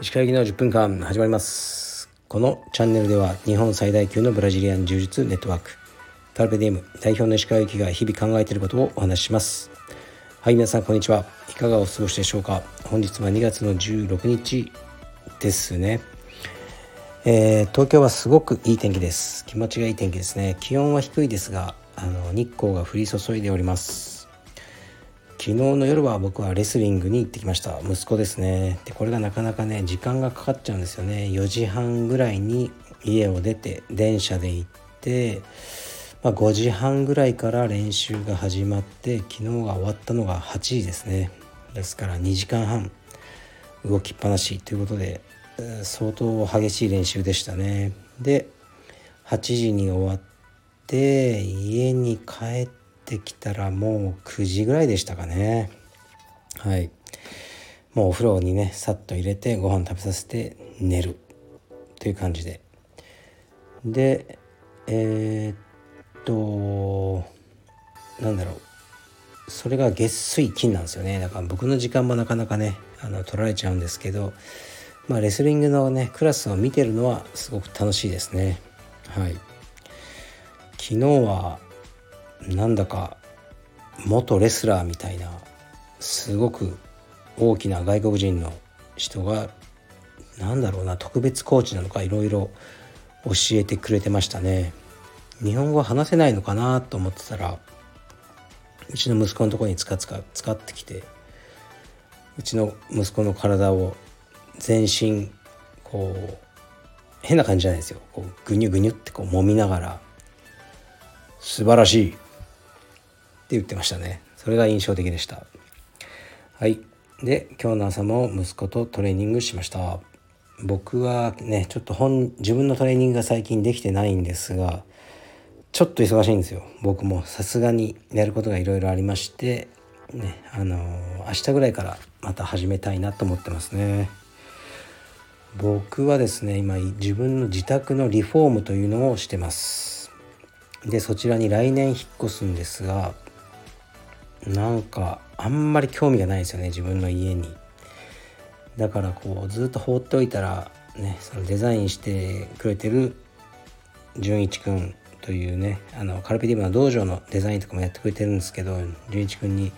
石川行きの10分間始まります。このチャンネルでは日本最大級のブラジリアン柔術ネットワーク。カルペディウム代表の石川行きが日々考えていることをお話しします。はい皆さんこんにちは。いかがお過ごしでしょうか？本日は2月の16日ですね。えー、東京はすごくいい天気です。気持ちがいい天気ですね。気温は低いですがあの日光が降り注いでおります。昨日の夜は僕はレスリングに行ってきました。息子ですね。でこれがなかなかね時間がかかっちゃうんですよね。4時半ぐらいに家を出て電車で行ってまあ、5時半ぐらいから練習が始まって昨日が終わったのが8時ですね。ですから2時間半動きっぱなしということで相当激しい練習でしたね。で8時に終わって家に帰ってきたらもう9時ぐらいでしたかね。はい。もうお風呂にねさっと入れてご飯食べさせて寝る。という感じで。でえー、っとなんだろう。それが月水金なんですよね。だから僕の時間もなかなかねあの取られちゃうんですけどまあレスリングのねクラスを見てるのはすごく楽しいですね。はい。昨日はなんだか元レスラーみたいなすごく大きな外国人の人が何だろうな特別コーチなのかいろいろ教えてくれてましたね。日本語話せないのかなと思ってたらうちの息子のところに使使使ってきてうちの息子の体を全身こう変な感じじゃないですよ。こうグニュグニュってこう揉みながら「素晴らしい」って言ってましたね。それが印象的でした。はい。で今日の朝も息子とトレーニングしました。僕はねちょっと本自分のトレーニングが最近できてないんですがちょっと忙しいんですよ。僕も。さすがにやることがいろいろありましてねあのー、明日ぐらいからまた始めたいなと思ってますね。僕はですね今自分の自宅のリフォームというのをしてます。でそちらに来年引っ越すんですがなんかあんまり興味がないですよね自分の家にだからこうずっと放っておいたらねそのデザインしてくれてる純一くんというねあのカルピディウムの道場のデザインとかもやってくれてるんですけど純一君に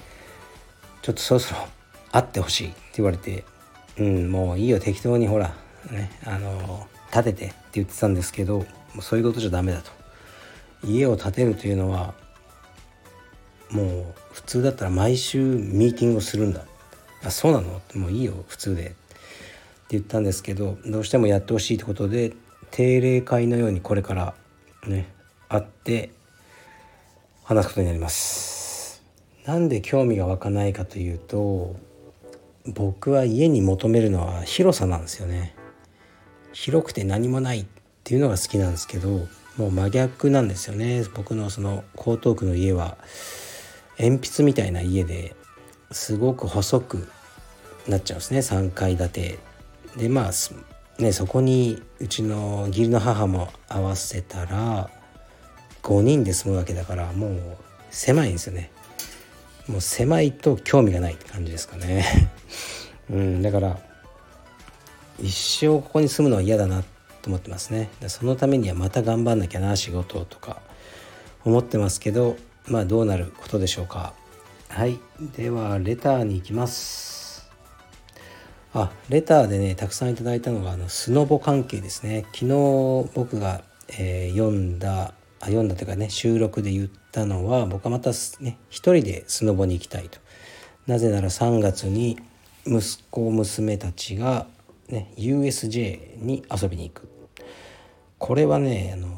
「ちょっとそろそろ 会ってほしい」って言われて「うんもういいよ適当にほらねあの建てて」って言ってたんですけどそういうことじゃダメだと。家を建てるというのはもう普通だったら毎週ミーティングをするんだ。あそうなの？もういいよ普通で。って言ったんですけどどうしてもやってほしいってことで定例会のようにこれからね会って話すことになりますなんで興味が湧かないかというと僕は家に求めるのは広さなんですよね広くて何もないっていうのが好きなんですけどもう真逆なんですよね。僕のその江東区の家は鉛筆みたいな家ですごく細くなっちゃうんですね。3階建て。でまあねそこにうちの義理の母も合わせたら5人で住むわけだからもう狭いんですよね。もう狭いと興味がないって感じですかね。うんだから一生ここに住むのは嫌だなっと思ってますね。そのためにはまた頑張んなきゃな仕事とか。思ってますけどまあどうなることでしょうか。はい。ではレターに行きます。あレターでねたくさんいただいたのがあのスノボ関係ですね。昨日僕が、えー、読んだあ読んだというかね収録で言ったのは僕はまたね一人でスノボに行きたいと。なぜなら3月に息子娘たちが、ね、USJ に遊びに行く。これはねあの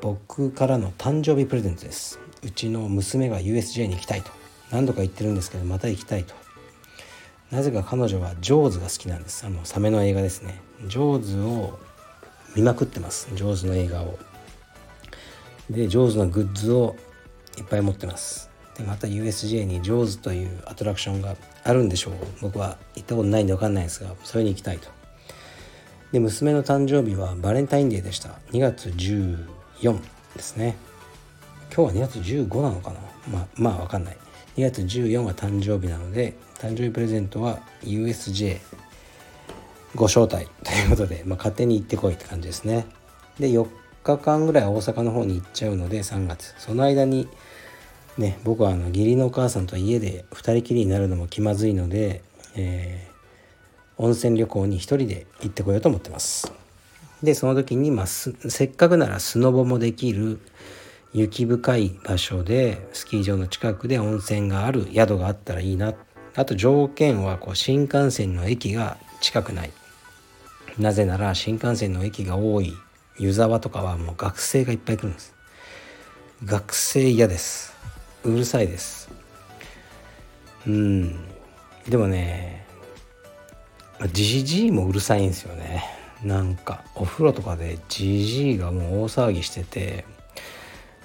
僕からの誕生日プレゼントです。うちの娘が USJ に行きたいと。何度か言ってるんですけどまた行きたいと。なぜか彼女はジョーズが好きなんです。あのサメの映画ですね。ジョーズを見まくってます。ジョーズの映画を。で上手なグッズをいっぱい持ってます。でまた USJ に上手というアトラクションがあるんでしょう。僕は行ったことないんで分かんないですがそれに行きたいと。で娘の誕生日はバレンタインデーでした。2月14ですね。今日は2月15なのかな？まあまあ分かんない。2月14は誕生日なので誕生日プレゼントは USJ ご招待。ということで、まあ、勝手に行ってこいって感じですね。で4日間ぐらい大阪の方に行っちゃうので3月。その間にね僕はあの義理のお母さんと家で2人きりになるのも気まずいので、え、温泉旅行に1人で行ってこようと思ってます。でその時に、まあ、せっかくならスノボもできる雪深い場所でスキー場の近くで温泉がある宿があったらいいな。あと条件はこう新幹線の駅が近くない。なぜなら新幹線の駅が多い湯沢とかはもう学生がいっぱい来るんです。学生嫌です。うるさいです。うん。でもねじじいもうるさいんですよね。なんかお風呂とかでじじいがもう大騒ぎしてて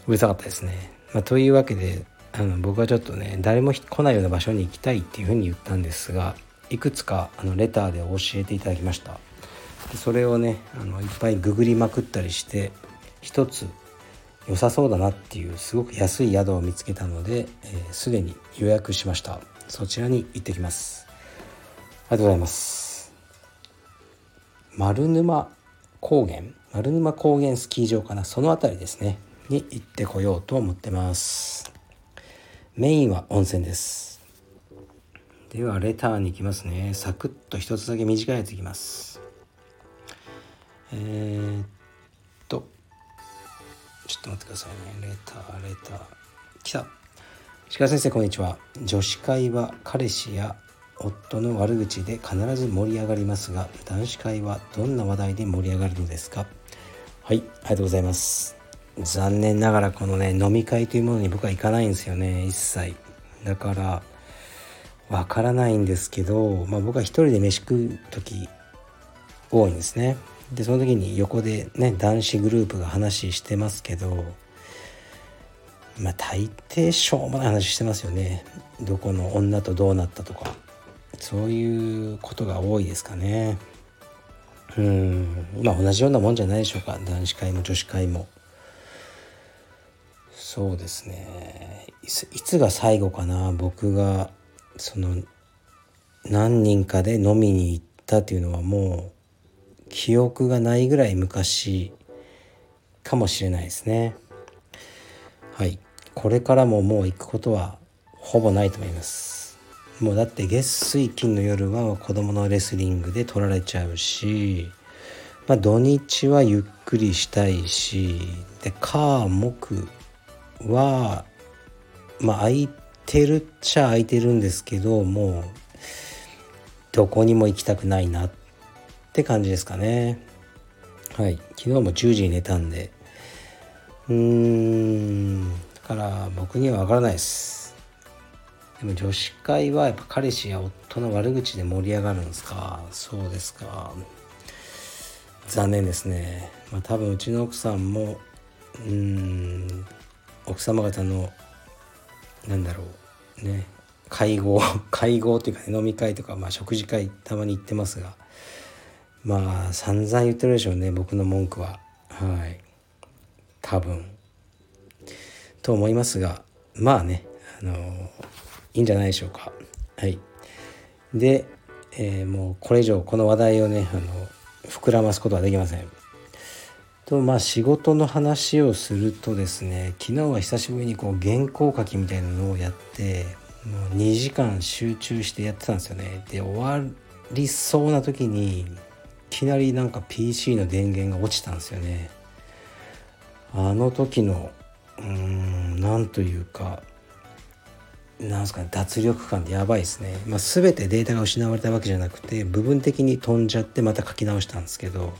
うるさかったですね、まあ、というわけであの僕はちょっとね誰も来ないような場所に行きたいっていうふうに言ったんですがいくつかあのレターで教えていただきました。それをねあのいっぱいググりまくったりして一つ良さそうだなっていうすごく安い宿を見つけたのですで、に予約しました。そちらに行ってきます。ありがとうございます。丸沼高原丸沼高原スキー場かなその辺りですねに行ってこようと思ってます。メインは温泉です。ではレターに行きますね。サクッと一つだけ短いやついきます。えー、っとちょっと待ってくださいね。レターレター。来た。鹿先生こんにちは。女子会は彼氏や夫の悪口で必ず盛り上がりますが男子会はどんな話題で盛り上がるのですか？はいありがとうございます。残念ながらこのね飲み会というものに僕は行かないんですよね一切。だからわからないんですけど、まあ、僕は一人で飯食う時多いんですね。でその時に横でね男子グループが話してますけどまあ大抵しょうもない話してますよね。どこの女とどうなったとか。そういうことが多いですかね。うん。まあ同じようなもんじゃないでしょうか。男子会も女子会も。そうですね。いつが最後かな。僕がその何人かで飲みに行ったっていうのはもう記憶がないぐらい昔かもしれないですね。はい。これからももう行くことはほぼないと思います。もうだって月水金の夜は子供のレスリングで取られちゃうしまあ土日はゆっくりしたいしで火木はまあ空いてるっちゃ空いてるんですけどもうどこにも行きたくないなって感じですかね。はい。昨日も10時に寝たんで。うーん。だから僕には分からないです。でも女子会はやっぱ彼氏や夫の悪口で盛り上がるんですか？そうですか。残念ですね。まあ多分うちの奥さんもうん奥様方のなんだろうね会合 会合っていうか、ね、飲み会とか、まあ、食事会たまに行ってますがまあ散々言ってるでしょうね僕の文句は。はい。多分。と思いますがまあねあのいいんじゃないでしょうか。はい。で、えー、もうこれ以上この話題をねあの膨らますことはできません。とまあ仕事の話をするとですね昨日は久しぶりにこう原稿書きみたいなのをやってもう2時間集中してやってたんですよね。で終わりそうな時にいきなりなんか PC の電源が落ちたんですよね。あの時のうーんなんというかなんすかね脱力感ってやばいですね、まあ、全てデータが失われたわけじゃなくて部分的に飛んじゃってまた書き直したんですけど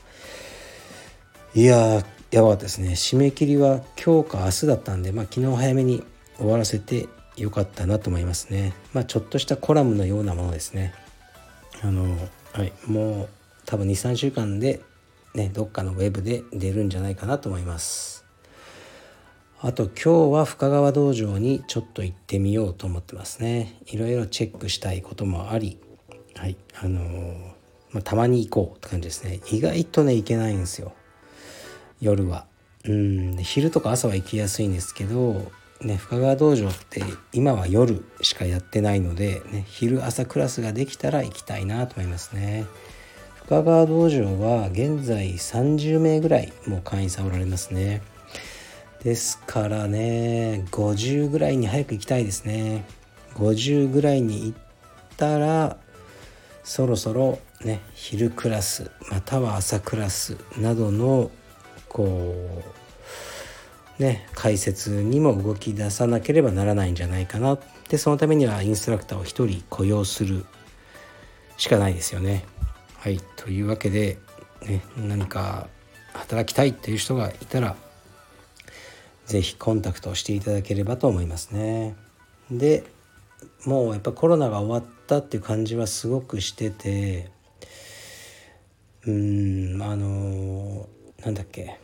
いややばかったですね。締め切りは今日か明日だったんで、まあ、昨日早めに終わらせてよかったなと思いますね。まあちょっとしたコラムのようなものですね。あのはいもう多分23週間でねどっかのウェブで出るんじゃないかなと思います。あと今日は深川道場にちょっと行ってみようと思ってますね。いろいろチェックしたいこともありはいあのまあ、たまに行こうって感じですね。意外とね行けないんですよ。夜は。うん昼とか朝は行きやすいんですけどね深川道場って今は夜しかやってないので、ね、昼朝クラスができたら行きたいなと思いますね。深川道場は現在30名ぐらいもう会員さんおられますね。ですからね50ぐらいに早く行きたいですね50ぐらいに行ったらそろそろね昼クラスまたは朝クラスなどのこうね解説にも動き出さなければならないんじゃないかなでそのためにはインストラクターを1人雇用するしかないですよね。はいというわけで、ね、何か働きたいという人がいたら是非コンタクトしていただければと思いますね。でもうやっぱコロナが終わったっていう感じはすごくしててうんあのなんだっけ。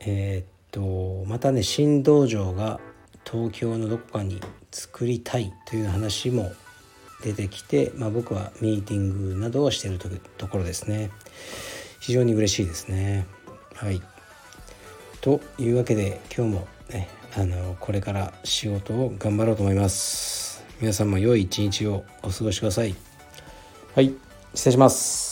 えー、っとまたね新道場が東京のどこかに作りたいという話も出てきて、まあ、僕はミーティングなどをしているところですね。非常に嬉しいですね。はい。というわけで今日もねあのこれから仕事を頑張ろうと思います。皆さんも良い一日をお過ごしください。はい失礼します。